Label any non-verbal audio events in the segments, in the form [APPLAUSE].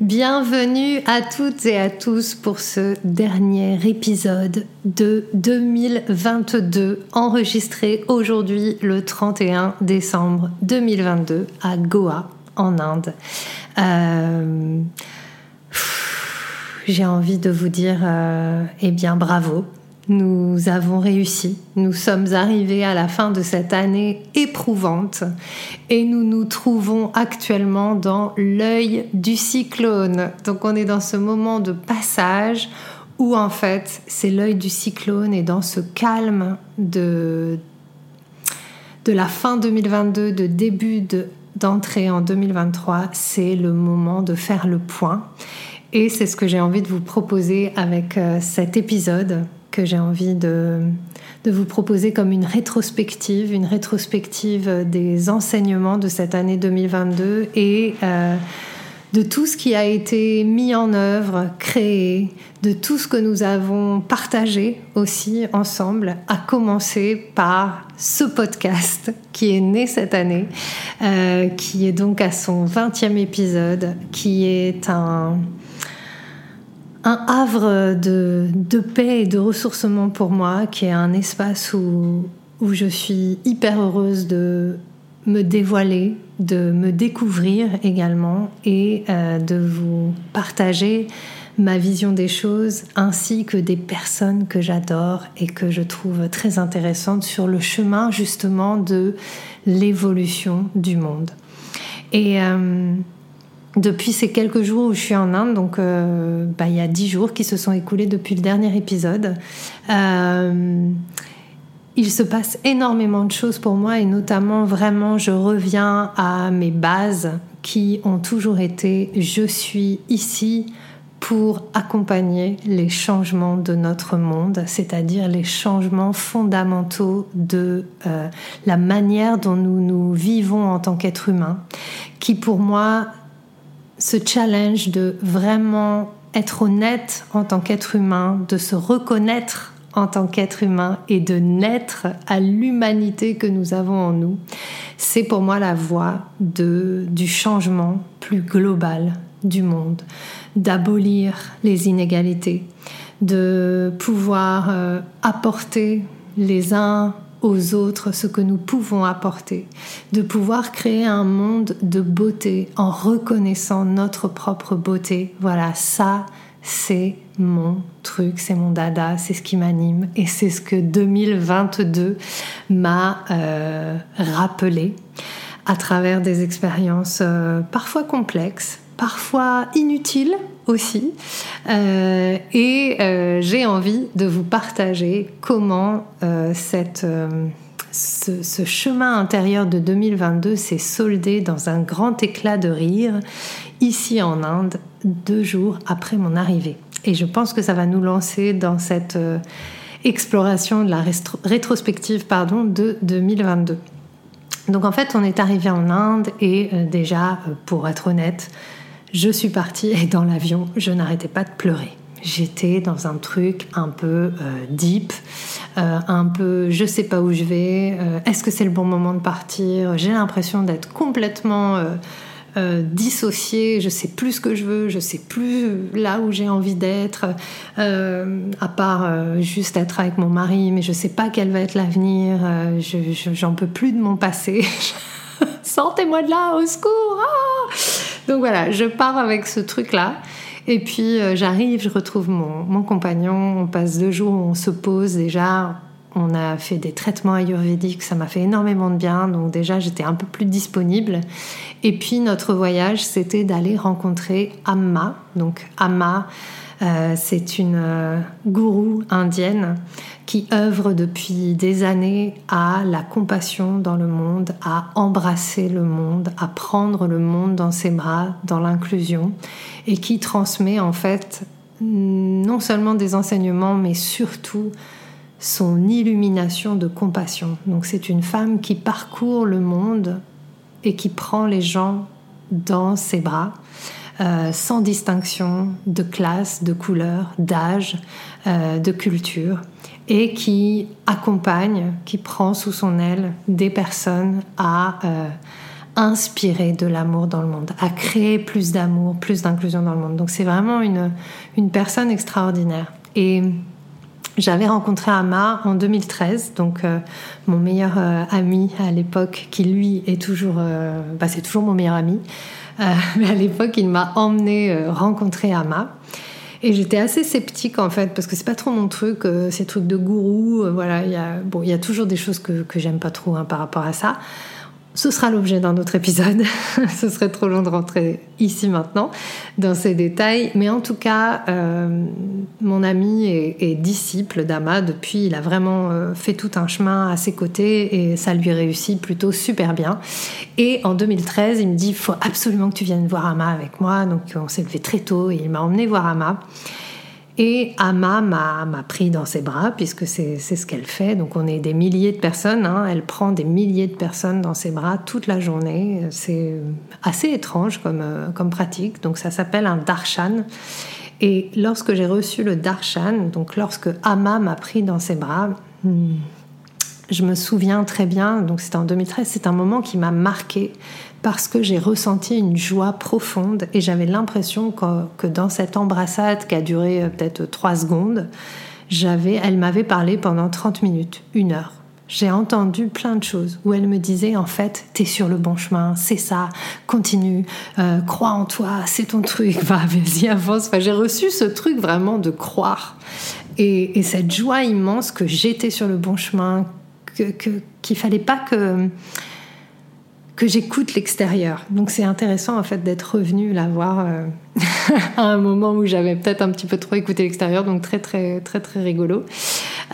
Bienvenue à toutes et à tous pour ce dernier épisode de 2022, enregistré aujourd'hui le 31 décembre 2022 à Goa, en Inde. Euh, j'ai envie de vous dire, euh, eh bien, bravo. Nous avons réussi. Nous sommes arrivés à la fin de cette année éprouvante et nous nous trouvons actuellement dans l'œil du cyclone. Donc on est dans ce moment de passage où en fait c'est l'œil du cyclone et dans ce calme de, la fin 2022, de début d'entrée en 2023, c'est le moment de faire le point et c'est ce que j'ai envie de vous proposer avec euh, cet épisode que j'ai envie de, de, vous proposer comme une rétrospective, une rétrospective des enseignements de cette année 2022 et euh, de tout ce qui a été mis en œuvre, créé, de tout ce que nous avons partagé aussi ensemble, à commencer par ce podcast qui est né cette année, euh, qui est donc à son 20e épisode, qui est un un havre de, paix et de ressourcement pour moi, qui est un espace où, où je suis hyper heureuse de me dévoiler, de me découvrir également et euh, de vous partager ma vision des choses ainsi que des personnes que j'adore et que je trouve très intéressantes sur le chemin justement de l'évolution du monde. Et euh, depuis ces quelques jours où je suis en Inde, donc euh, bah, il y a dix jours qui se sont écoulés depuis le dernier épisode. Euh, il se passe énormément de choses pour moi et notamment vraiment je reviens à mes bases qui ont toujours été je suis ici pour accompagner les changements de notre monde, c'est-à-dire les changements fondamentaux de euh, la manière dont nous nous vivons en tant qu'être humain, qui pour moi ce challenge de vraiment être honnête en tant qu'être humain, de se reconnaître en tant qu'être humain et de naître à l'humanité que nous avons en nous, c'est pour moi la voie du changement plus global du monde, d'abolir les inégalités, de pouvoir euh, apporter les uns aux autres ce que nous pouvons apporter, de pouvoir créer un monde de beauté en reconnaissant notre propre beauté. Voilà, ça, c'est mon truc, c'est mon dada, c'est ce qui m'anime et c'est ce que 2022 m'a euh, rappelé à travers des expériences euh, parfois complexes, parfois inutiles aussi. Euh, et euh, j'ai envie de vous partager comment euh, cette, ce, ce, chemin intérieur de 2022 s'est soldé dans un grand éclat de rire ici en Inde, deux jours après mon arrivée. Et je pense que ça va nous lancer dans cette exploration de la rétrospective pardon, de 2022. Donc en fait, on est arrivé en Inde et déjà, pour être honnête, je suis partie et dans l'avion, je n'arrêtais pas de pleurer. J'étais dans un truc un peu euh, deep, euh, un peu je sais pas où je vais, euh, est-ce que c'est le bon moment de partir? J'ai l'impression d'être complètement dissociée, je sais plus ce que je veux, je sais plus là où j'ai envie d'être, à part juste être avec mon mari, mais je sais pas quel va être l'avenir, j'en peux plus de mon passé. [LAUGHS] Sortez-moi de là, au secours ah Donc voilà, je pars avec ce truc-là. Et puis euh, j'arrive, je retrouve mon, compagnon, on passe deux jours, on se pose déjà, On a fait des traitements ayurvédiques, ça m'a fait énormément de bien. Donc déjà, j'étais un peu plus disponible. Et puis notre voyage, c'était d'aller rencontrer Amma. Donc Amma, euh, c'est une euh, gourou indienne qui œuvre depuis des années à la compassion dans le monde, à embrasser le monde, à prendre le monde dans ses bras, dans l'inclusion, et qui transmet en fait non seulement des enseignements, mais surtout son illumination de compassion. Donc c'est une femme qui parcourt le monde et qui prend les gens dans ses bras euh, sans distinction de classe, de couleur, d'âge, euh, de culture, et qui accompagne, qui prend sous son aile des personnes à euh, inspirer de l'amour dans le monde, à créer plus d'amour, plus d'inclusion dans le monde. Donc c'est vraiment une, une personne extraordinaire. Et j'avais rencontré Ama en 2013, donc mon meilleur ami à l'époque, qui lui est toujours, bah, c'est toujours mon meilleur ami. Euh, [LAUGHS] mais à l'époque, il m'a emmené euh, rencontrer Ama. Et j'étais assez sceptique en fait, parce que c'est pas trop mon truc, euh, ces trucs de gourou. voilà, il y a, bon, il y a toujours des choses que, que j'aime pas trop hein, par rapport à ça. Ce sera l'objet d'un autre épisode. [LAUGHS] Ce serait trop long de rentrer ici maintenant dans ces détails. Mais en tout cas, euh, mon ami est, disciple d'Ama depuis. Il a vraiment euh, fait tout un chemin à ses côtés et ça lui réussit plutôt super bien. Et en 2013, il me dit il faut absolument que tu viennes voir Ama avec moi. Donc on s'est levé très tôt et il m'a emmené voir Ama. Et Ama m'a pris dans ses bras, puisque c'est ce qu'elle fait. Donc on est des milliers de personnes, hein. elle prend des milliers de personnes dans ses bras toute la journée. C'est assez étrange comme, euh, comme pratique. Donc ça s'appelle un darshan. Et lorsque j'ai reçu le darshan, donc lorsque Ama m'a pris dans ses bras, hmm, je me souviens très bien, donc c'était en 2013, c'est un moment qui m'a marqué parce que j'ai ressenti une joie profonde et j'avais l'impression que, dans cette embrassade qui a duré euh, peut-être trois secondes, j'avais, elle m'avait parlé pendant 30 minutes, une heure. J'ai entendu plein de choses où elle me disait en fait t'es sur le bon chemin, c'est ça, continue, euh, crois en toi, c'est ton truc, [LAUGHS] va, vas-y avance. J'ai reçu ce truc vraiment de croire et, et cette joie immense que j'étais sur le bon chemin, que qu'il fallait pas que que j'écoute l'extérieur. Donc c'est intéressant en fait d'être revenu la voir euh, [LAUGHS] à un moment où j'avais peut-être un petit peu trop écouté l'extérieur, donc très très très très rigolo.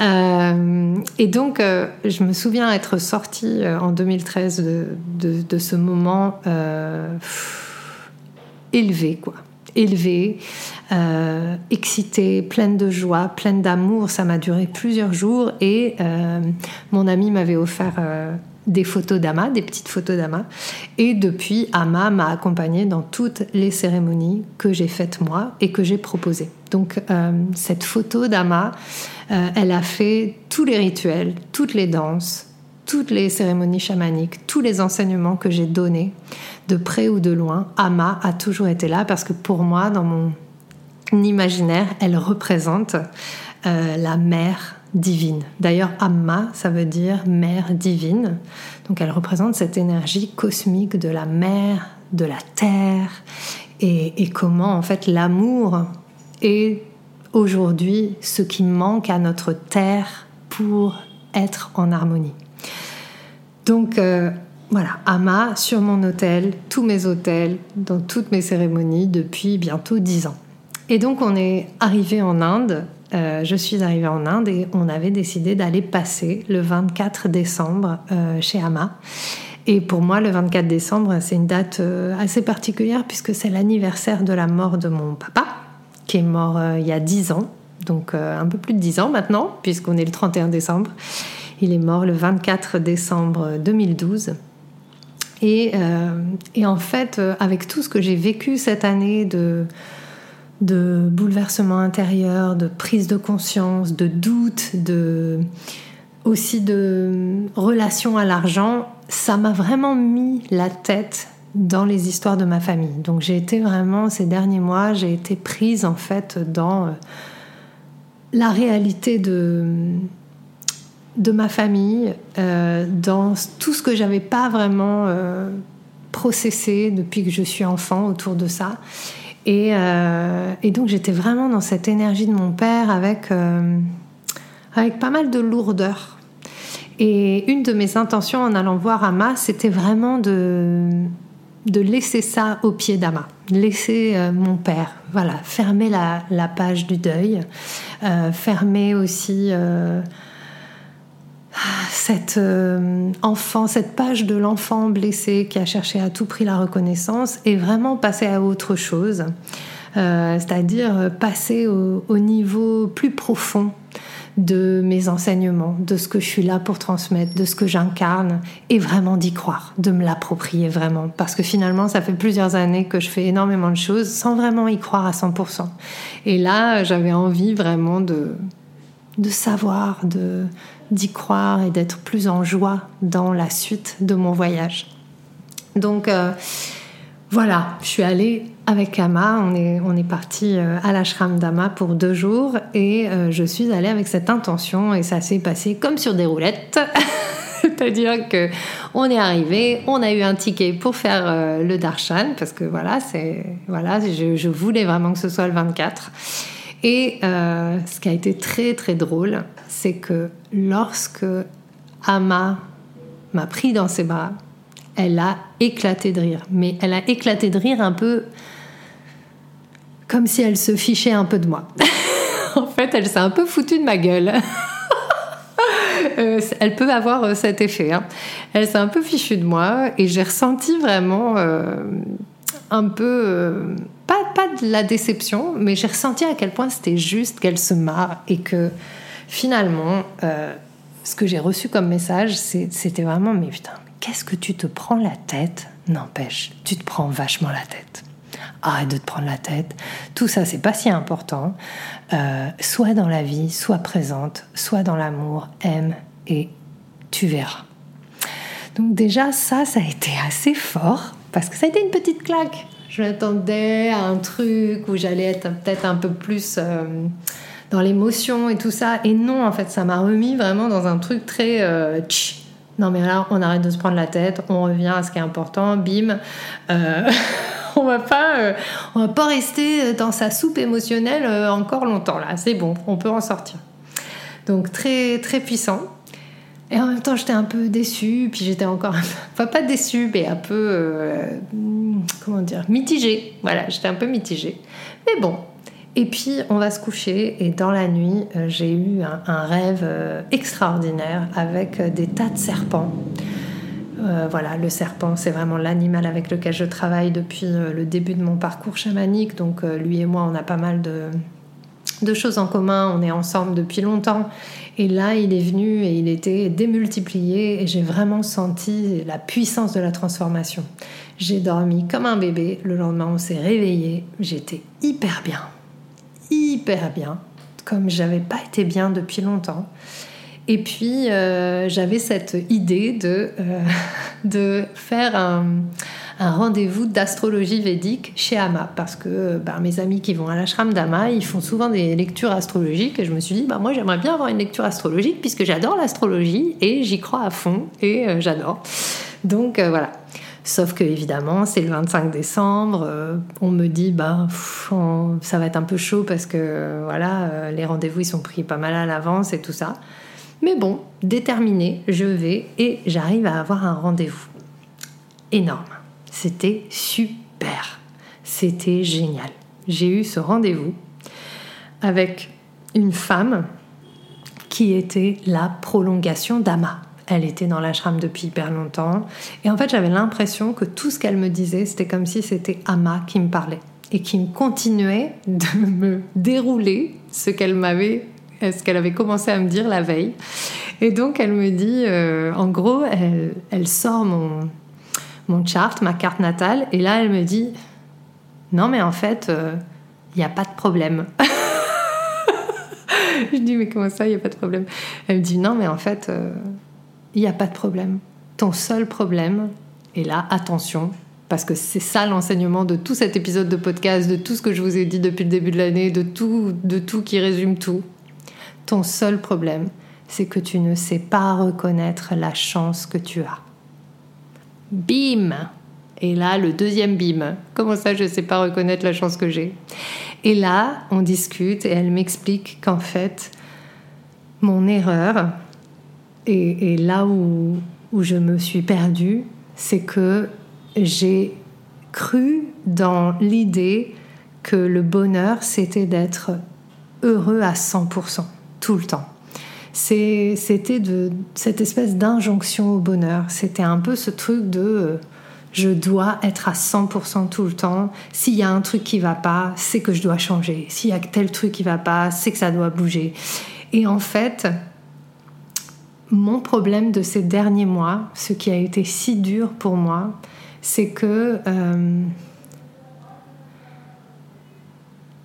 Euh, et donc euh, je me souviens être sortie en 2013 de, de, ce moment élevé quoi élevée, excitée, pleine de joie, pleine d'amour. Ça m'a duré plusieurs jours et mon ami m'avait offert des photos d'Ama, des petites photos d'Ama. Et depuis, Ama m'a accompagnée dans toutes les cérémonies que j'ai faites moi et que j'ai proposées. Donc euh, cette photo d'Ama, euh, elle a fait tous les rituels, toutes les danses, toutes les cérémonies chamaniques, tous les enseignements que j'ai donnés, de près ou de loin. Ama a toujours été là parce que pour moi, dans mon imaginaire, elle représente euh, la mère divine. D'ailleurs, Amma, ça veut dire mère divine. Donc elle représente cette énergie cosmique de la mer, de la terre, et, comment en fait l'amour est aujourd'hui ce qui manque à notre terre pour être en harmonie. Donc euh, voilà, Amma sur mon hôtel, tous mes hôtels, dans toutes mes cérémonies depuis bientôt dix ans. Et donc on est arrivé en Inde euh, je suis arrivée en Inde et on avait décidé d'aller passer le 24 décembre euh, chez Ama. Et pour moi, le 24 décembre, c'est une date assez particulière puisque c'est l'anniversaire de la mort de mon papa, qui est mort il y a 10 ans, donc un peu plus de 10 ans maintenant, puisqu'on est le 31 décembre. Il est mort le 24 décembre 2012. Et, et en fait, avec tout ce que j'ai vécu cette année de de bouleversement intérieur, de prise de conscience, de doute, de aussi de relation à l'argent, ça m'a vraiment mis la tête dans les histoires de ma famille. Donc j'ai été vraiment ces derniers mois, j'ai été prise en fait dans euh, la réalité de de ma famille, euh, dans tout ce que j'avais pas vraiment euh, processé depuis que je suis enfant autour de ça. Euh, et, donc j'étais vraiment dans cette énergie de mon père avec, avec pas mal de lourdeur. Et une de mes intentions en allant voir Ama, c'était vraiment de, de laisser ça au pied d'Ama, laisser mon père, voilà, fermer la, page du deuil, fermer aussi cette enfant, cette page de l'enfant blessé qui a cherché à tout prix la reconnaissance et vraiment passer à autre chose, c'est-à-dire passer au niveau plus profond de mes enseignements, de ce que je suis là pour transmettre, de ce que j'incarne, et vraiment d'y croire, de me l'approprier vraiment. Parce que finalement, ça fait plusieurs années que je fais énormément de choses sans vraiment y croire à 100%. Et là, j'avais envie vraiment de, de savoir, de, d'y croire et d'être plus en joie dans la suite de mon voyage. Donc euh, voilà, je suis allée avec Ama, on est, on est parti euh, à l'ashram d'Ama pour deux jours et euh, je suis allée avec cette intention et ça s'est passé comme sur des roulettes. [LAUGHS] C'est-à-dire que on est arrivé, on a eu un ticket pour faire le darshan parce que voilà, c'est voilà, je, voulais vraiment que ce soit le 24. Et ce qui a été très très drôle, c'est que lorsque Ama m'a pris dans ses bras, elle a éclaté de rire. Mais elle a éclaté de rire un peu comme si elle se fichait un peu de moi. [LAUGHS] en fait, elle s'est un peu foutue de ma gueule. [LAUGHS] Euh, elle peut avoir euh, cet effet. Hein. Elle s'est un peu fichue de moi et j'ai ressenti vraiment euh, un peu, pas, pas de la déception, mais j'ai ressenti à quel point c'était juste qu'elle se marre et que finalement, ce que j'ai reçu comme message, c'était vraiment, mais putain, qu'est-ce que tu te prends la tête? N'empêche, tu te prends vachement la tête arrête de te prendre la tête. Tout ça, c'est pas si important. Euh, soit dans la vie, soit présente, soit dans l'amour, aime et tu verras. Donc déjà, ça, ça a été assez fort parce que ça a été une petite claque. Je m'attendais à un truc où j'allais être peut-être un peu plus euh, dans l'émotion et tout ça. Et non, en fait, ça m'a remis vraiment dans un truc très... Euh, non mais là, on arrête de se prendre la tête, on revient à ce qui est important, bim. [LAUGHS] va euh, on va pas rester dans sa soupe émotionnelle encore longtemps là. C'est bon, on peut en sortir. Donc très très puissant. Et en même temps, j'étais un peu déçue, puis j'étais encore, enfin pas déçue, mais un peu, euh, comment dire, mitigée. Voilà, j'étais un peu mitigée. Mais bon. Et puis, on va se coucher, et dans la nuit, j'ai eu un rêve extraordinaire avec des tas de serpents. Euh, voilà, le serpent, c'est vraiment l'animal avec lequel je travaille depuis euh, le début de mon parcours chamanique. Donc euh, lui et moi, on a pas mal de, choses en commun. On est ensemble depuis longtemps. Et là, il est venu et il était démultiplié et j'ai vraiment senti la puissance de la transformation. J'ai dormi comme un bébé. Le lendemain, on s'est réveillé. J'étais hyper bien. Hyper bien. Comme j'avais pas été bien depuis longtemps. Et puis, euh, j'avais cette idée de, euh, [LAUGHS] de faire un, rendez-vous d'astrologie védique chez Ama. Parce que ben, mes amis qui vont à l'ashram d'Ama, ils font souvent des lectures astrologiques. Et je me suis dit, bah, moi, j'aimerais bien avoir une lecture astrologique puisque j'adore l'astrologie et j'y crois à fond et euh, j'adore. Donc, voilà. Sauf que évidemment, c'est le 25 décembre. on me dit, bah, ça va être un peu chaud parce que voilà, les rendez-vous ils sont pris pas mal à l'avance et tout ça. Mais bon, déterminé, je vais et j'arrive à avoir un rendez-vous. Énorme. C'était super. C'était génial. J'ai eu ce rendez-vous avec une femme qui était la prolongation d'Ama. Elle était dans l'ashram depuis hyper longtemps. Et en fait, j'avais l'impression que tout ce qu'elle me disait, c'était comme si c'était Ama qui me parlait et qui me continuait de [LAUGHS] me dérouler ce qu'elle m'avait ce qu'elle avait commencé à me dire la veille. Et donc elle me dit, euh, en gros, elle, sort mon, mon chart, ma carte natale, et là elle me dit, non mais en fait, il euh, n'y a pas de problème. [LAUGHS] Je dis, mais comment ça, il n'y a pas de problème? Elle me dit, non mais en fait, il euh, n'y a pas de problème. Ton seul problème, et là, attention, parce que c'est ça l'enseignement de tout cet épisode de podcast, de tout ce que je vous ai dit depuis le début de l'année, de tout, de tout qui résume tout. Ton seul problème, c'est que tu ne sais pas reconnaître la chance que tu as. Bim Et là, le deuxième bim. Comment ça, je ne sais pas reconnaître la chance que j'ai Et là, on discute et elle m'explique qu'en fait, mon erreur, et, là où, où je me suis perdue, c'est que j'ai cru dans l'idée que le bonheur, c'était d'être heureux à 100%, tout le temps. C'était cette espèce d'injonction au bonheur. C'était un peu ce truc de euh, je dois être à 100% tout le temps. S'il y a un truc qui va pas, c'est que je dois changer. S'il y a tel truc qui va pas, c'est que ça doit bouger. Et en fait, mon problème de ces derniers mois, ce qui a été si dur pour moi, c'est que euh,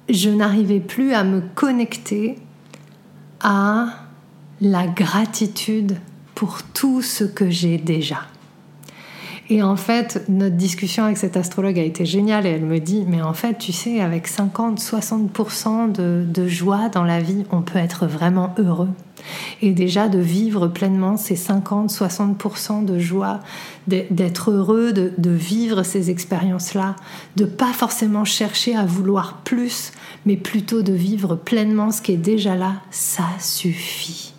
je n'arrivais plus à me connecter à la gratitude pour tout ce que j'ai déjà. Et en fait, notre discussion avec cette astrologue a été géniale et elle me dit, mais en fait, tu sais, avec 50-60% de, de, joie dans la vie, on peut être vraiment heureux. Et déjà de vivre pleinement ces 50-60% de joie, d'être heureux, de, de vivre ces expériences-là, de pas forcément chercher à vouloir plus, mais plutôt de vivre pleinement ce qui est déjà là, ça suffit.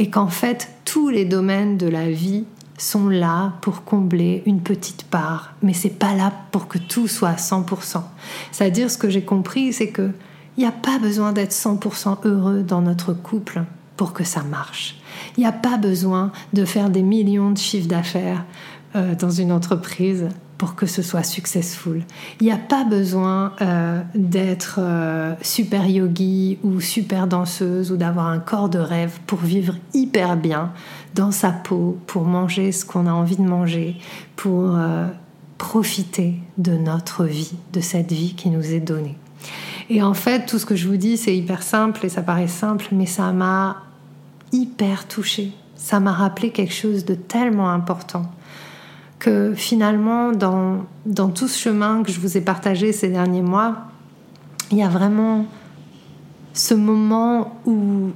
Et qu'en fait, tous les domaines de la vie sont là pour combler une petite part, mais c'est pas là pour que tout soit à 100%. C'est-à-dire ce que j'ai compris, c'est que il n'y a pas besoin d'être 100% heureux dans notre couple pour que ça marche. Il n'y a pas besoin de faire des millions de chiffres d'affaires euh, dans une entreprise pour que ce soit successful. Il n'y a pas besoin euh, d'être euh, super yogi ou super danseuse ou d'avoir un corps de rêve pour vivre hyper bien dans sa peau, pour manger ce qu'on a envie de manger, pour euh, profiter de notre vie, de cette vie qui nous est donnée. Et en fait, tout ce que je vous dis, c'est hyper simple et ça paraît simple, mais ça m'a hyper touchée. Ça m'a rappelé quelque chose de tellement important que finalement, dans, dans tout ce chemin que je vous ai partagé ces derniers mois, il y a vraiment ce moment où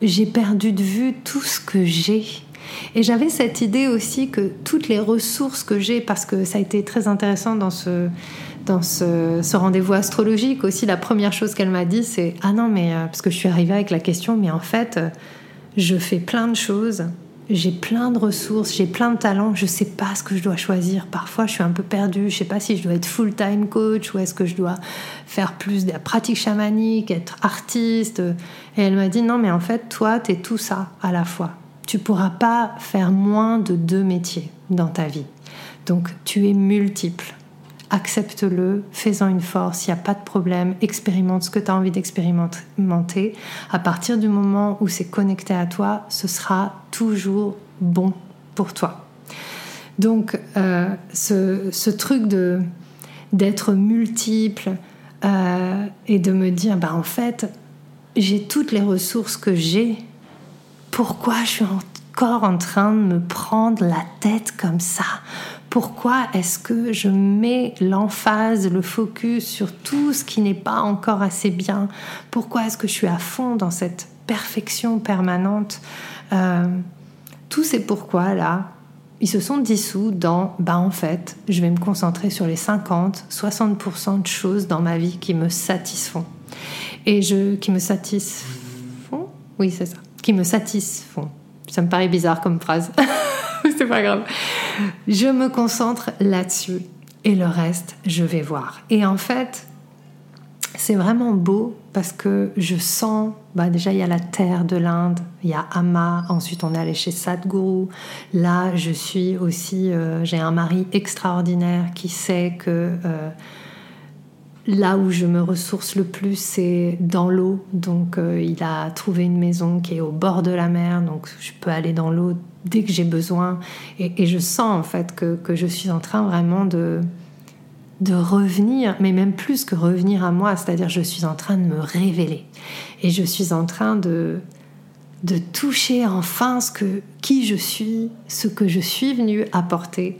j'ai perdu de vue tout ce que j'ai. Et j'avais cette idée aussi que toutes les ressources que j'ai, parce que ça a été très intéressant dans ce, dans ce, ce rendez-vous astrologique aussi, la première chose qu'elle m'a dit, c'est Ah non, mais euh, parce que je suis arrivée avec la question, mais en fait, je fais plein de choses j'ai plein de ressources, j'ai plein de talents, je sais pas ce que je dois choisir. Parfois, je suis un peu perdue, je sais pas si je dois être full-time coach ou est-ce que je dois faire plus de la pratique chamanique, être artiste. Et elle m'a dit non, mais en fait, toi, tu es tout ça à la fois. Tu pourras pas faire moins de deux métiers dans ta vie. Donc, tu es multiple accepte-le, fais-en une force, il n'y a pas de problème, expérimente ce que tu as envie d'expérimenter. À partir du moment où c'est connecté à toi, ce sera toujours bon pour toi. Donc euh, ce, truc de d'être multiple euh, et de me dire, bah en fait, j'ai toutes les ressources que j'ai. Pourquoi je suis encore en train de me prendre la tête comme ça? Pourquoi est-ce que je mets l'emphase, le focus sur tout ce qui n'est pas encore assez bien? Pourquoi est-ce que je suis à fond dans cette perfection permanente? Euh, Tous ces pourquoi-là, ils se sont dissous dans, bah en fait, je vais me concentrer sur les 50, 60% de choses dans ma vie qui me satisfont. Et je, qui me satisfont? Oui, c'est ça. Qui me satisfont. Ça me paraît bizarre comme phrase. [LAUGHS] [LAUGHS] c'est pas grave. Je me concentre là-dessus et le reste, je vais voir. Et en fait, c'est vraiment beau parce que je sens, bah déjà il y a la terre de l'Inde, il y a Amma, ensuite on est allé chez Sadhguru. Là, je suis aussi, euh, j'ai un mari extraordinaire qui sait que euh, là où je me ressource le plus, c'est dans l'eau. Donc euh, il a trouvé une maison qui est au bord de la mer, donc je peux aller dans l'eau dès que j'ai besoin. Et, je sens en fait que, je suis en train vraiment de, de revenir, mais même plus que revenir à moi, c'est-à-dire je suis en train de me révéler. Et je suis en train de, de toucher enfin ce que, qui je suis, ce que je suis venue apporter.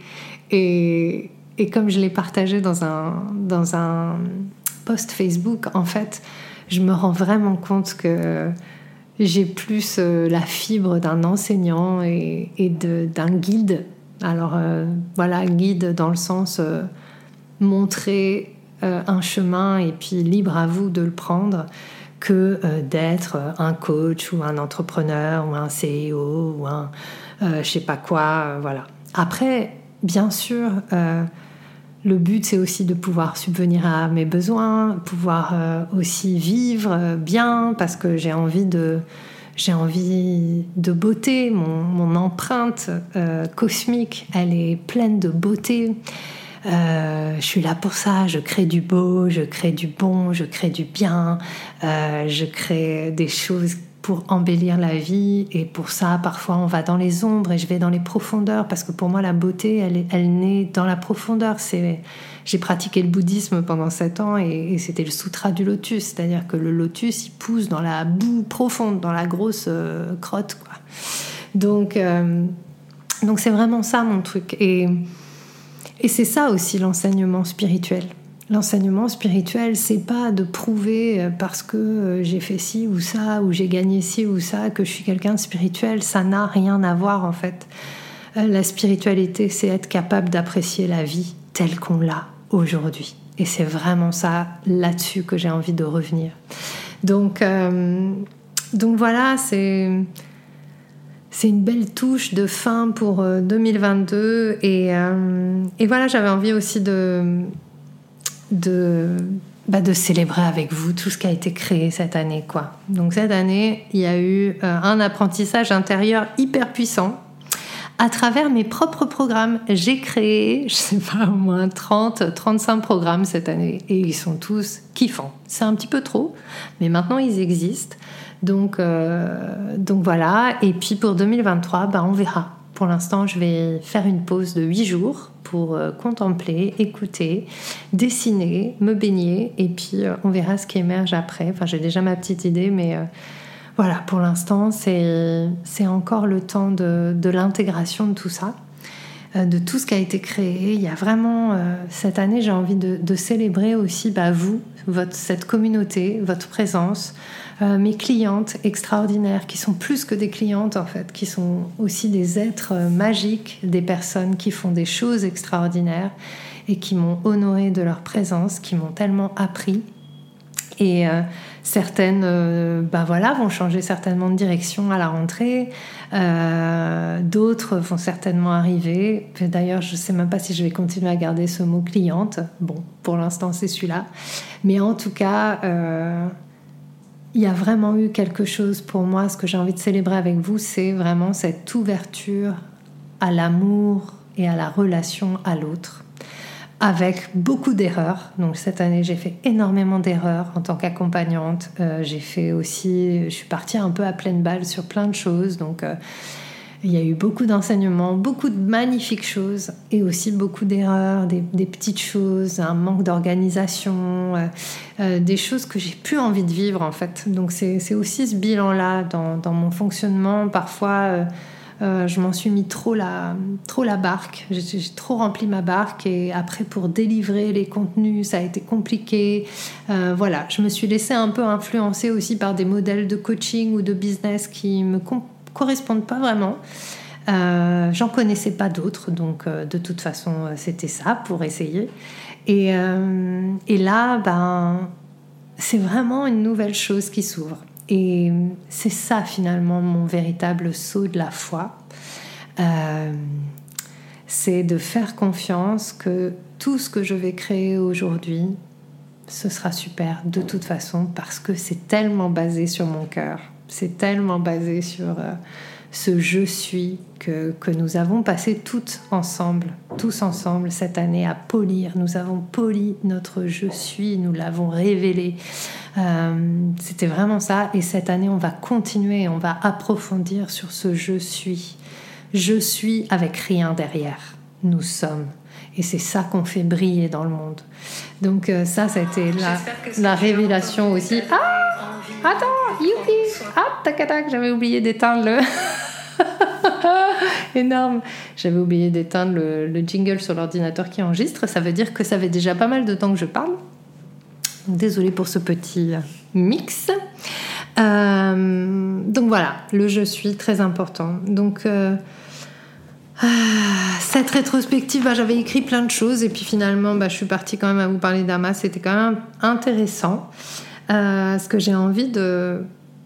Et, et comme je l'ai partagé dans un, dans un post Facebook, en fait, je me rends vraiment compte que j'ai plus euh, la fibre d'un enseignant et, d'un guide. Alors euh, voilà, guide dans le sens euh, montrer un chemin et puis libre à vous de le prendre, que d'être un coach ou un entrepreneur ou un CEO ou un je sais pas quoi. voilà. Après, bien sûr, le but, c'est aussi de pouvoir subvenir à mes besoins, pouvoir euh, aussi vivre euh, bien, parce que j'ai envie de, j'ai envie de beauté. Mon, empreinte euh, cosmique, elle est pleine de beauté. je suis là pour ça. Je crée du beau, je crée du bon, je crée du bien. je crée des choses pour embellir la vie. Et pour ça, parfois, on va dans les ombres et je vais dans les profondeurs parce que pour moi, la beauté, elle, elle naît dans la profondeur. C'est, j'ai pratiqué le bouddhisme pendant sept ans et, c'était le sutra du lotus, c'est-à-dire que le lotus, il pousse dans la boue profonde, dans la grosse euh, crotte, quoi. Donc, euh, donc c'est vraiment ça mon truc. Et, et c'est ça aussi l'enseignement spirituel. L'enseignement spirituel, c'est pas de prouver euh, parce que euh, j'ai fait ci ou ça, ou j'ai gagné ci ou ça, que je suis quelqu'un de spirituel. Ça n'a rien à voir en fait. Euh, la spiritualité, c'est être capable d'apprécier la vie telle qu'on l'a aujourd'hui. Et c'est vraiment ça là-dessus que j'ai envie de revenir. Donc, donc voilà, c'est c'est une belle touche de fin pour 2022 et, et voilà, j'avais envie aussi de de, bah, de célébrer avec vous tout ce qui a été créé cette année. quoi. Donc cette année, il y a eu euh, un apprentissage intérieur hyper puissant. À travers mes propres programmes, j'ai créé, [LAUGHS] je sais pas, au moins 30, 35 programmes cette année. Et ils sont tous kiffants. C'est un petit peu trop, mais maintenant ils existent. Donc, euh, donc voilà. Et puis pour 2023, bah, on verra. Pour l'instant, je vais faire une pause de 8 jours pour euh, contempler, écouter, dessiner, me baigner, et puis euh, on verra ce qui émerge après. Enfin, j'ai déjà ma petite idée, mais euh, voilà, pour l'instant, c'est encore le temps de, l'intégration de tout ça, de tout ce qui a été créé. Il y a vraiment, cette année, j'ai envie de, célébrer aussi bah, vous, votre, cette communauté, votre présence, euh, mes clientes extraordinaires, qui sont plus que des clientes en fait, qui sont aussi des êtres euh, magiques, des personnes qui font des choses extraordinaires et qui m'ont honoré de leur présence, qui m'ont tellement appris. Et euh, certaines, bah voilà, vont changer certainement de direction à la rentrée. D'autres vont certainement arriver. D'ailleurs, je ne sais même pas si je vais continuer à garder ce mot cliente. Bon, pour l'instant, c'est celui-là. Mais en tout cas, il y a vraiment eu quelque chose pour moi. Ce que j'ai envie de célébrer avec vous, c'est vraiment cette ouverture à l'amour et à la relation à l'autre, avec beaucoup d'erreurs. Donc cette année, j'ai fait énormément d'erreurs en tant qu'accompagnante. Euh, j'ai fait aussi, je suis partie un peu à pleine balle sur plein de choses. Donc euh, il y a eu beaucoup d'enseignements, beaucoup de magnifiques choses et aussi beaucoup d'erreurs, des, petites choses, un manque d'organisation, euh, des choses que j'ai plus envie de vivre en fait. Donc c'est aussi ce bilan-là dans, mon fonctionnement. Parfois, euh, je m'en suis mis trop la, trop la barque, j'ai trop rempli ma barque et après pour délivrer les contenus, ça a été compliqué. voilà, je me suis laissée un peu influencer aussi par des modèles de coaching ou de business qui me correspondent pas vraiment. Euh, J'en connaissais pas d'autres, donc euh, de toute façon euh, c'était ça pour essayer. Et, euh, et là, ben, c'est vraiment une nouvelle chose qui s'ouvre. Et c'est ça finalement mon véritable saut de la foi. c'est de faire confiance que tout ce que je vais créer aujourd'hui, ce sera super de toute façon parce que c'est tellement basé sur mon cœur c'est tellement basé sur euh, ce je suis que, nous avons passé toutes ensemble, tous ensemble cette année à polir. Nous avons poli notre je suis, nous l'avons révélé. Euh, c'était vraiment ça. Et cette année, on va continuer, on va approfondir sur ce je suis. Je suis avec rien derrière. Nous sommes. Et c'est ça qu'on fait briller dans le monde. Donc euh, ça, ça a été la, la révélation aussi. Ah Attends, youpi Ah, tac, tac, j'avais oublié d'éteindre le... [LAUGHS] Énorme J'avais oublié d'éteindre le, jingle sur l'ordinateur qui enregistre. Ça veut dire que ça fait déjà pas mal de temps que je parle. Désolée pour ce petit mix. Euh, donc voilà, le je suis très important. Donc euh, ah, cette rétrospective, bah, j'avais écrit plein de choses et puis finalement, bah, je suis partie quand même à vous parler d'Ama. C'était quand même intéressant. Ce que j'ai envie de,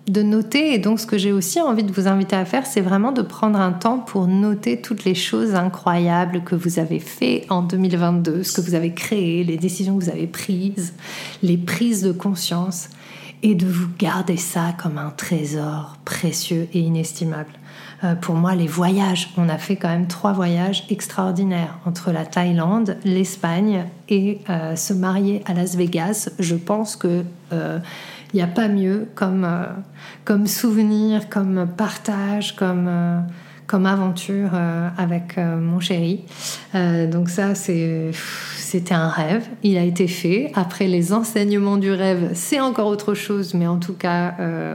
de noter, et donc ce que j'ai aussi envie de vous inviter à faire, c'est vraiment de prendre un temps pour noter toutes les choses incroyables que vous avez fait en 2022, ce que vous avez créé, les décisions que vous avez prises, les prises de conscience, et de vous garder ça comme un trésor précieux et inestimable. Euh, pour moi, les voyages, on a fait quand même trois voyages extraordinaires entre la Thaïlande, l'Espagne et euh, se marier à Las Vegas. Je pense que euh, il n'y a pas mieux comme, euh, comme souvenir, comme partage, comme, euh, comme aventure euh, avec mon chéri. donc ça, c'était un rêve. Il a été fait. Après les enseignements du rêve, c'est encore autre chose, mais en tout cas,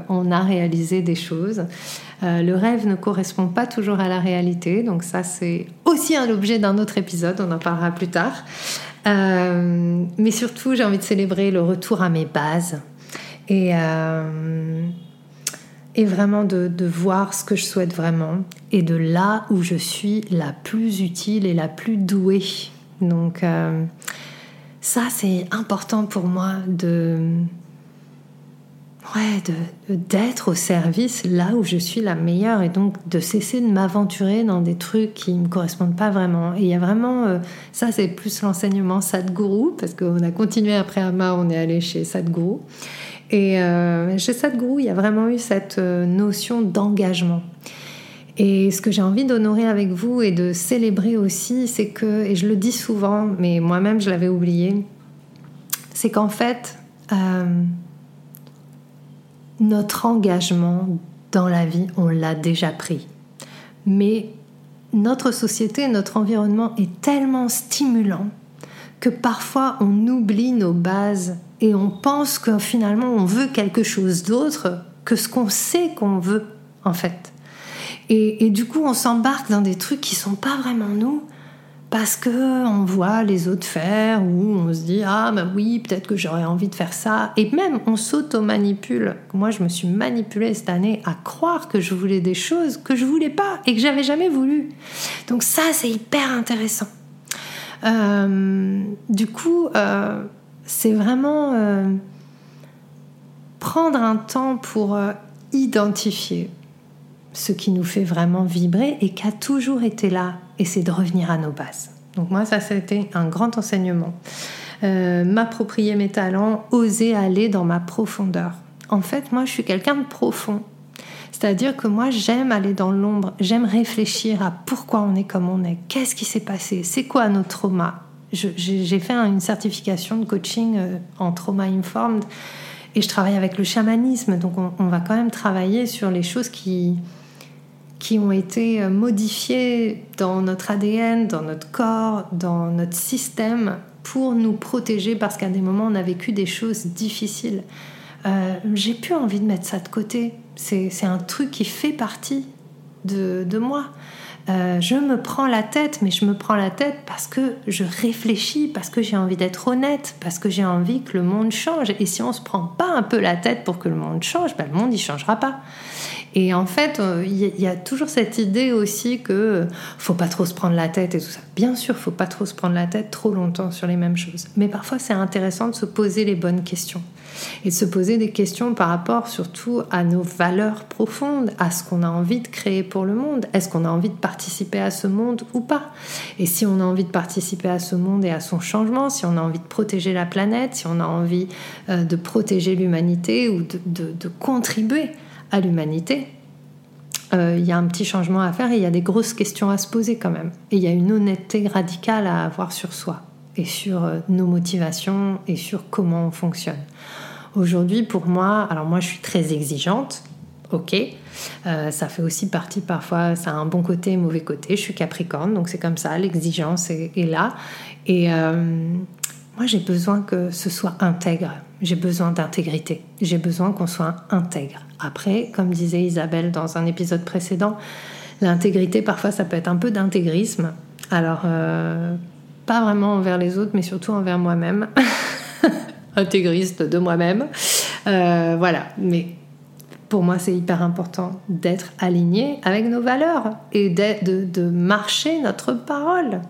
on a réalisé des choses. le rêve ne correspond pas toujours à la réalité, donc ça c'est aussi un objet d'un autre épisode, on en parlera plus tard. mais surtout, j'ai envie de célébrer le retour à mes bases, et, euh, et vraiment de, de, voir ce que je souhaite vraiment et de là où je suis la plus utile et la plus douée. Donc euh, ça c'est important pour moi de ouais, d'être au service là où je suis la meilleure et donc de cesser de m'aventurer dans des trucs qui me correspondent pas vraiment. Et il y a vraiment, euh, ça c'est plus l'enseignement Sadhguru, parce qu'on a continué après Ama, on est allé chez Sadhguru. Et euh, chez Sadhguru, il y a vraiment eu cette euh, notion d'engagement. Et ce que j'ai envie d'honorer avec vous et de célébrer aussi, c'est que, et je le dis souvent, mais moi-même je l'avais oublié, c'est qu'en fait, euh, notre engagement dans la vie, on l'a déjà pris. Mais notre société, notre environnement est tellement stimulant que parfois on oublie nos bases et on pense que finalement on veut quelque chose d'autre que ce qu'on sait qu'on veut en fait. Et, du coup on s'embarque dans des trucs qui sont pas vraiment nous parce que on voit les autres faire ou on se dit ah bah oui peut-être que j'aurais envie de faire ça et même on s'auto-manipule. Moi je me suis manipulée cette année à croire que je voulais des choses que je voulais pas et que j'avais jamais voulu. Donc ça c'est hyper intéressant. Euh, du coup euh, c'est vraiment euh, prendre un temps pour euh, identifier ce qui nous fait vraiment vibrer et qui a toujours été là, et c'est de revenir à nos bases. Donc moi, ça, c'était un grand enseignement. Euh, m'approprier mes talents, oser aller dans ma profondeur. En fait, moi, je suis quelqu'un de profond. C'est-à-dire que moi, j'aime aller dans l'ombre, j'aime réfléchir à pourquoi on est comme on est, qu'est-ce qui s'est passé, c'est quoi nos traumas, j'ai fait une certification de coaching euh, en trauma informed et je travaille avec le chamanisme. Donc on, va quand même travailler sur les choses qui, qui ont été euh, modifiées dans notre ADN, dans notre corps, dans notre système pour nous protéger parce qu'à des moments on a vécu des choses difficiles. Euh, j'ai plus envie de mettre ça de côté. C'est un truc qui fait partie de, de moi. Euh, je me prends la tête, mais je me prends la tête parce que je réfléchis, parce que j'ai envie d'être honnête, parce que j'ai envie que le monde change. Et si on se prend pas un peu la tête pour que le monde change, ben, le monde n'y changera pas. Et en fait, euh, il y, a toujours cette idée aussi que euh, faut pas trop se prendre la tête et tout ça. Bien sûr, faut pas trop se prendre la tête trop longtemps sur les mêmes choses. Mais parfois, c'est intéressant de se poser les bonnes questions et se poser des questions par rapport surtout à nos valeurs profondes, à ce qu'on a envie de créer pour le monde. Est-ce qu'on a envie de participer à ce monde ou pas? Et si on a envie de participer à ce monde et à son changement, si on a envie de protéger la planète, si on a envie euh, de protéger l'humanité ou de, contribuer à l'humanité, euh, il y a un petit changement à faire et il y a des grosses questions à se poser quand même. Et il y a une honnêteté radicale à avoir sur soi et sur euh, nos motivations et sur comment on fonctionne. Aujourd'hui, pour moi, alors moi je suis très exigeante, ok. Euh, ça fait aussi partie parfois, ça a un bon côté un mauvais côté. Je suis capricorne, donc c'est comme ça, l'exigence est, là. Et euh, moi j'ai besoin que ce soit intègre, j'ai besoin d'intégrité, j'ai besoin qu'on soit intègre. Après, comme disait Isabelle dans un épisode précédent, l'intégrité parfois ça peut être un peu d'intégrisme. Alors, euh, pas vraiment envers les autres, mais surtout envers moi-même. [LAUGHS] intégriste de moi-même. Euh, voilà, mais pour moi, c'est hyper important d'être aligné avec nos valeurs et de, marcher notre parole.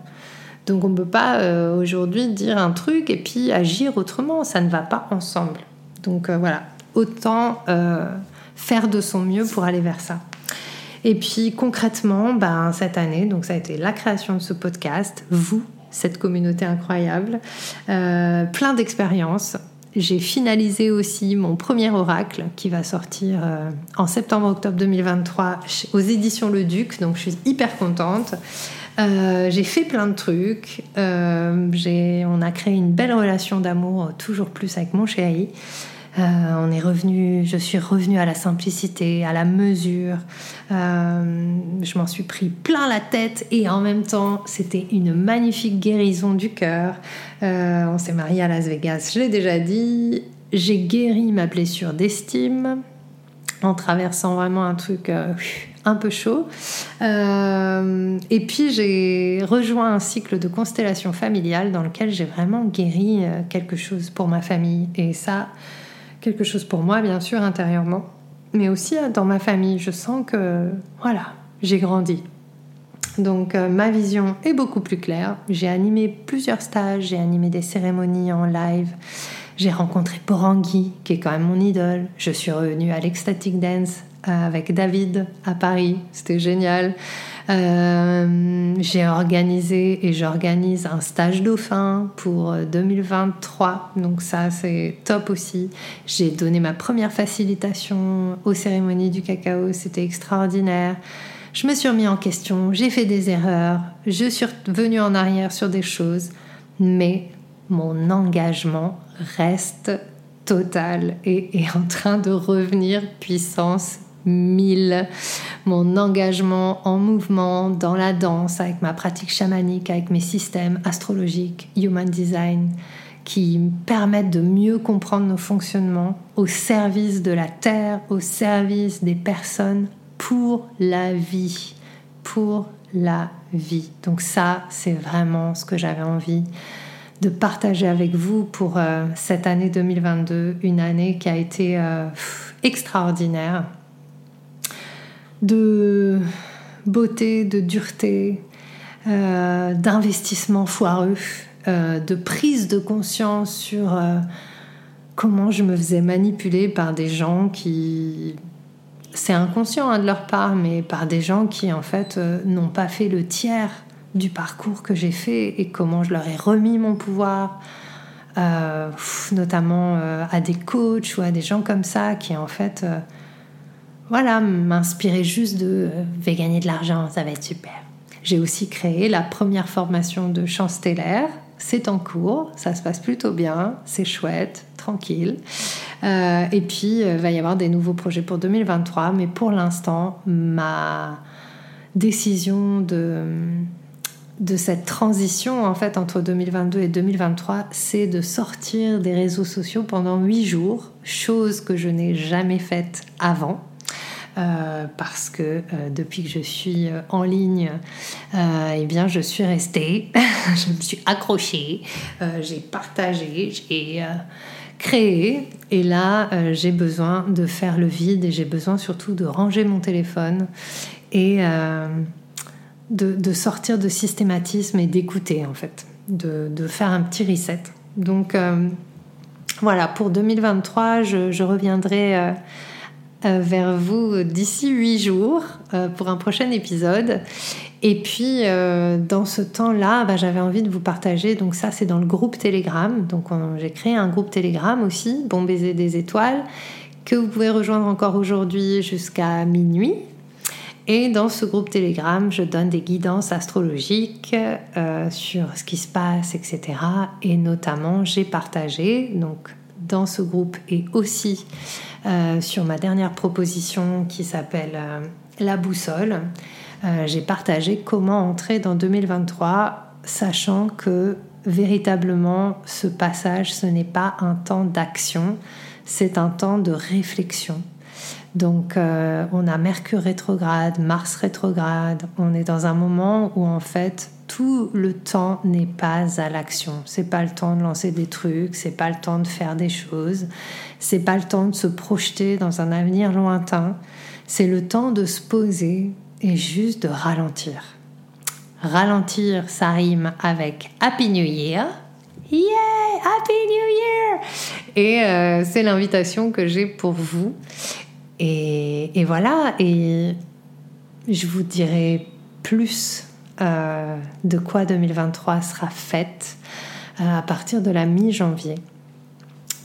Donc on ne peut pas euh, aujourd'hui dire un truc et puis agir autrement, ça ne va pas ensemble. Donc voilà, autant faire de son mieux pour aller vers ça. Et puis concrètement, ben, cette année, donc ça a été la création de ce podcast, vous, cette communauté incroyable, euh, plein d'expériences. J'ai finalisé aussi mon premier oracle qui va sortir euh, en septembre-octobre 2023 aux éditions Le Duc, donc je suis hyper contente. Euh, j'ai fait plein de trucs. on a créé une belle relation d'amour, toujours plus avec mon chéri. Euh, on est revenu, je suis revenue à la simplicité, à la mesure. Euh, je m'en suis pris plein la tête et en même temps, c'était une magnifique guérison du cœur. Euh, on s'est marié à Las Vegas, je l'ai déjà dit. J'ai guéri ma blessure d'estime en traversant vraiment un truc un peu chaud. et puis j'ai rejoint un cycle de constellation familiale dans lequel j'ai vraiment guéri quelque chose pour ma famille. Et ça, quelque chose pour moi, bien sûr, intérieurement, mais aussi euh, dans ma famille. Je sens que, voilà, j'ai grandi. Donc euh, ma vision est beaucoup plus claire. J'ai animé plusieurs stages, j'ai animé des cérémonies en live. J'ai rencontré Porangui, qui est quand même mon idole. Je suis revenue à l'Ecstatic Dance euh, avec David à Paris. C'était génial. Euh, j'ai organisé et j'organise un stage dauphin pour 2023, donc ça c'est top aussi. J'ai donné ma première facilitation aux cérémonies du cacao, c'était extraordinaire. Je me suis remis en question, j'ai fait des erreurs, je suis revenue en arrière sur des choses, mais mon engagement reste total et est en train de revenir puissance mille. Mon engagement en mouvement, dans la danse, avec ma pratique chamanique, avec mes systèmes astrologiques, human design, qui me permettent de mieux comprendre nos fonctionnements au service de la Terre, au service des personnes, pour la vie. Pour la vie. Donc ça, c'est vraiment ce que j'avais envie de partager avec vous pour euh, cette année 2022, une année qui a été euh, extraordinaire de beauté, de dureté, euh, d'investissement foireux, euh, de prise de conscience sur euh, comment je me faisais manipuler par des gens qui... C'est inconscient hein, de leur part, mais par des gens qui en fait n'ont pas fait le tiers du parcours que j'ai fait et comment je leur ai remis mon pouvoir, notamment à des coachs ou à des gens comme ça qui en fait voilà, m'inspirer juste de euh, vais gagner de l'argent, ça va être super. J'ai aussi créé la première formation de chant stellaire. C'est en cours, ça se passe plutôt bien, c'est chouette, tranquille. Euh, et puis, il euh, va y avoir des nouveaux projets pour 2023, mais pour l'instant, ma décision de, de cette transition en fait entre 2022 et 2023, c'est de sortir des réseaux sociaux pendant huit jours, chose que je n'ai jamais faite avant. Euh, parce que euh, depuis que je suis euh, en ligne, eh bien, je suis restée, [LAUGHS] je me suis accrochée, j'ai partagé, j'ai créé, et là, j'ai besoin de faire le vide et j'ai besoin surtout de ranger mon téléphone et de, sortir de systématisme et d'écouter en fait, de, faire un petit reset. Donc voilà, pour 2023, je, reviendrai vers vous d'ici huit jours euh, pour un prochain épisode. Et puis, euh, dans ce temps-là, bah, j'avais envie de vous partager. Donc, ça, c'est dans le groupe Telegram. Donc, j'ai créé un groupe Telegram aussi, Bon Baiser des Étoiles, que vous pouvez rejoindre encore aujourd'hui jusqu'à minuit. Et dans ce groupe Telegram, je donne des guidances astrologiques sur ce qui se passe, etc. Et notamment, j'ai partagé, donc dans ce groupe et aussi euh, sur ma dernière proposition qui s'appelle euh, La boussole. Euh, j'ai partagé comment entrer dans 2023 sachant que véritablement ce passage, ce n'est pas un temps d'action, c'est un temps de réflexion. Donc on a Mercure rétrograde, Mars rétrograde, on est dans un moment où en fait tout le temps n'est pas à l'action. C'est pas le temps de lancer des trucs, c'est pas le temps de faire des choses, c'est pas le temps de se projeter dans un avenir lointain. C'est le temps de se poser et juste de ralentir. Ralentir, ça rime avec Happy New Year. Yeah, Happy New Year Et euh, c'est l'invitation que j'ai pour vous. Et, voilà, et je vous dirai plus euh, de quoi 2023 sera faite euh, à partir de la mi-janvier.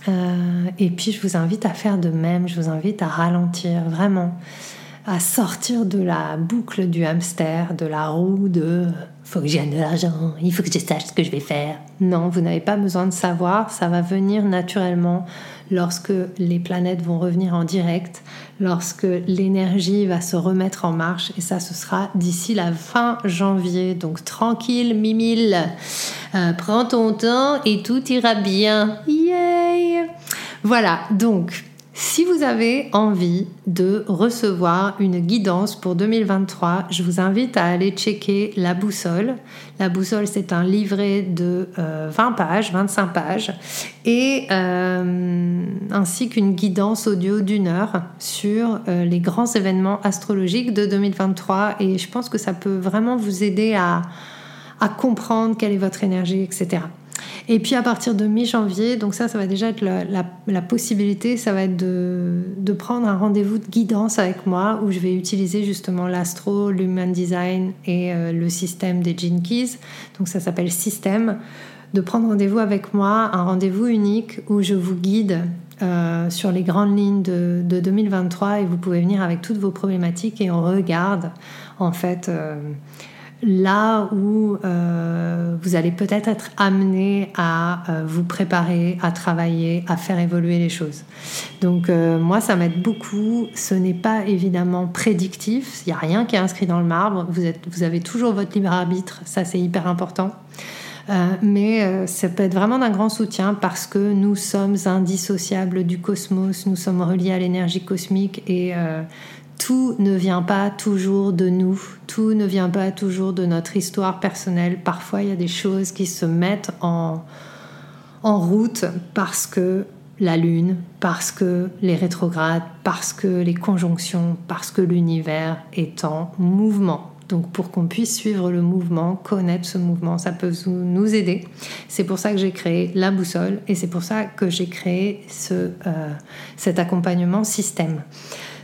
Euh, et puis je vous invite à faire de même, je vous invite à ralentir vraiment, à sortir de la boucle du hamster, de la roue de faut que j'aie de l'argent, il faut que je sache ce que je vais faire. Non, vous n'avez pas besoin de savoir, ça va venir naturellement lorsque les planètes vont revenir en direct, lorsque l'énergie va se remettre en marche, et ça, ce sera d'ici la fin janvier. Donc tranquille, Mimile, euh, prends ton temps et tout ira bien. Yay Voilà, donc si vous avez envie de recevoir une guidance pour 2023, je vous invite à aller checker La Boussole. La Boussole, c'est un livret de 20 euh, pages, 25 pages, et euh, ainsi qu'une guidance audio d'une heure sur euh, les grands événements astrologiques de 2023. Et je pense que ça peut vraiment vous aider à, à comprendre quelle est votre énergie, etc. Et puis à partir de mi-janvier, donc ça, ça va déjà être la, possibilité, ça va être de, prendre un rendez-vous de guidance avec moi où je vais utiliser justement l'astro, l'human design et euh, le système des Gene Keys. Donc ça s'appelle système. De prendre rendez-vous avec moi, un rendez-vous unique où je vous guide euh, sur les grandes lignes de, 2023 et vous pouvez venir avec toutes vos problématiques et on regarde en fait. Euh, là où euh, vous allez peut-être être amené à euh, vous préparer, à travailler, à faire évoluer les choses. Donc euh, moi, ça m'aide beaucoup. Ce n'est pas évidemment prédictif. Il n'y a rien qui est inscrit dans le marbre. Vous, êtes, vous avez toujours votre libre arbitre. Ça, c'est hyper important. mais ça peut être vraiment d'un grand soutien parce que nous sommes indissociables du cosmos, nous sommes reliés à l'énergie cosmique et tout ne vient pas toujours de nous, tout ne vient pas toujours de notre histoire personnelle. Parfois, il y a des choses qui se mettent en, en route parce que la Lune, parce que les rétrogrades, parce que les conjonctions, parce que l'univers est en mouvement. Donc pour qu'on puisse suivre le mouvement, connaître ce mouvement, ça peut nous aider. C'est pour ça que j'ai créé la boussole et c'est pour ça que j'ai créé ce, euh, cet accompagnement système.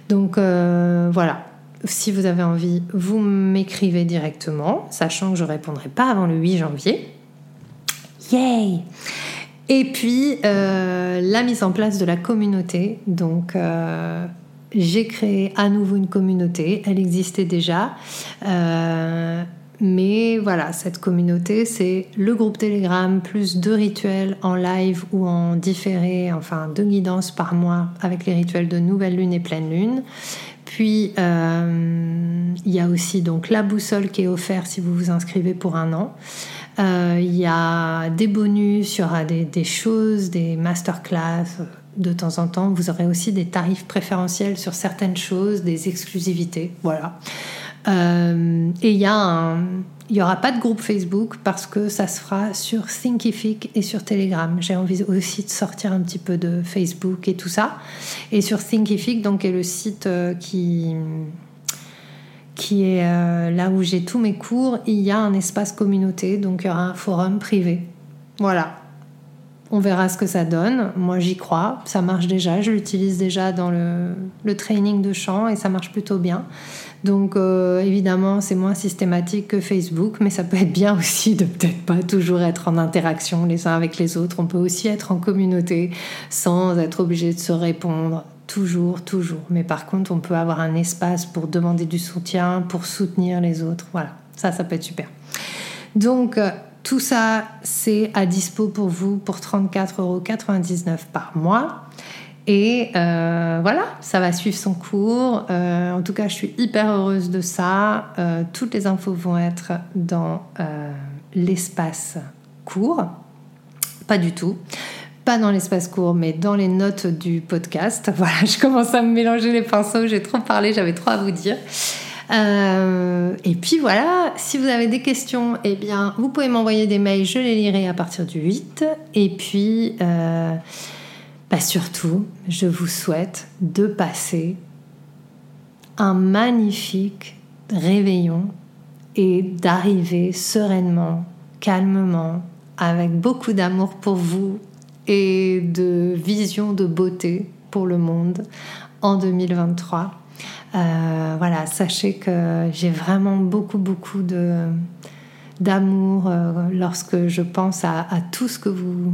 Donc euh, voilà, si vous avez envie, vous m'écrivez directement, sachant que je ne répondrai pas avant le 8 janvier. Yay Et puis, euh, la mise en place de la communauté. Donc, euh, j'ai créé à nouveau une communauté. Elle existait déjà. Mais voilà, cette communauté, c'est le groupe Telegram plus deux rituels en live ou en différé, enfin deux guidances par mois avec les rituels de nouvelle lune et pleine lune. Puis euh, il y a aussi donc la boussole qui est offerte si vous vous inscrivez pour un an. Euh, il y a des bonus, il y aura des, des choses, des masterclass de temps en temps. Vous aurez aussi des tarifs préférentiels sur certaines choses, des exclusivités. Voilà. Euh, et il y a il n'y aura pas de groupe Facebook parce que ça se fera sur Thinkific et sur Telegram. J'ai envie aussi de sortir un petit peu de Facebook et tout ça. Et sur Thinkific, donc, est le site euh, qui, qui est euh, là où j'ai tous mes cours, il y a un espace communauté, donc il y aura un forum privé. Voilà. On verra ce que ça donne. Moi, j'y crois. Ça marche déjà. Je l'utilise déjà dans le, le training de chant et ça marche plutôt bien. Donc euh, évidemment, c'est moins systématique que Facebook, mais ça peut être bien aussi de peut-être pas toujours être en interaction les uns avec les autres. On peut aussi être en communauté sans être obligé de se répondre toujours, toujours. Mais par contre, on peut avoir un espace pour demander du soutien, pour soutenir les autres. Voilà, ça, ça peut être super. Donc euh, tout ça, c'est à dispo pour vous pour 34,99 euros par mois. Et euh, voilà, ça va suivre son cours. Euh, en tout cas, je suis hyper heureuse de ça. Euh, toutes les infos vont être dans l'espace court. Pas du tout. Pas dans l'espace court, mais dans les notes du podcast. [LAUGHS] Voilà, je commence à me mélanger les pinceaux. J'ai trop parlé, j'avais trop à vous dire. Et puis voilà, si vous avez des questions, eh bien, vous pouvez m'envoyer des mails, je les lirai à partir du 8. Et puis, bah, surtout, je vous souhaite de passer un magnifique réveillon et d'arriver sereinement, calmement avec beaucoup d'amour pour vous et de vision de beauté pour le monde en 2023. Euh, voilà, sachez que j'ai vraiment beaucoup, beaucoup de, d'amour euh, lorsque je pense à, à, tout ce que vous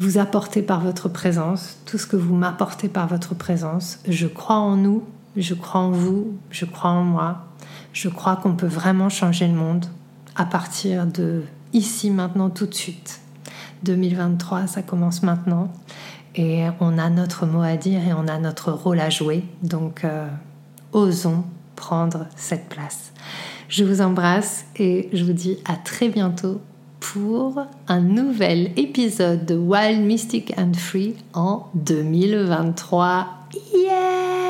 vous apportez par votre présence, tout ce que vous m'apportez par votre présence. Je crois en nous, je crois en vous, je crois en moi. Je crois qu'on peut vraiment changer le monde à partir de ici, maintenant, tout de suite. 2023, ça commence maintenant. Et on a notre mot à dire et on a notre rôle à jouer. Donc, euh, osons prendre cette place. Je vous embrasse et je vous dis à très bientôt pour un nouvel épisode de Wild Mystic and Free en 2023. Yay!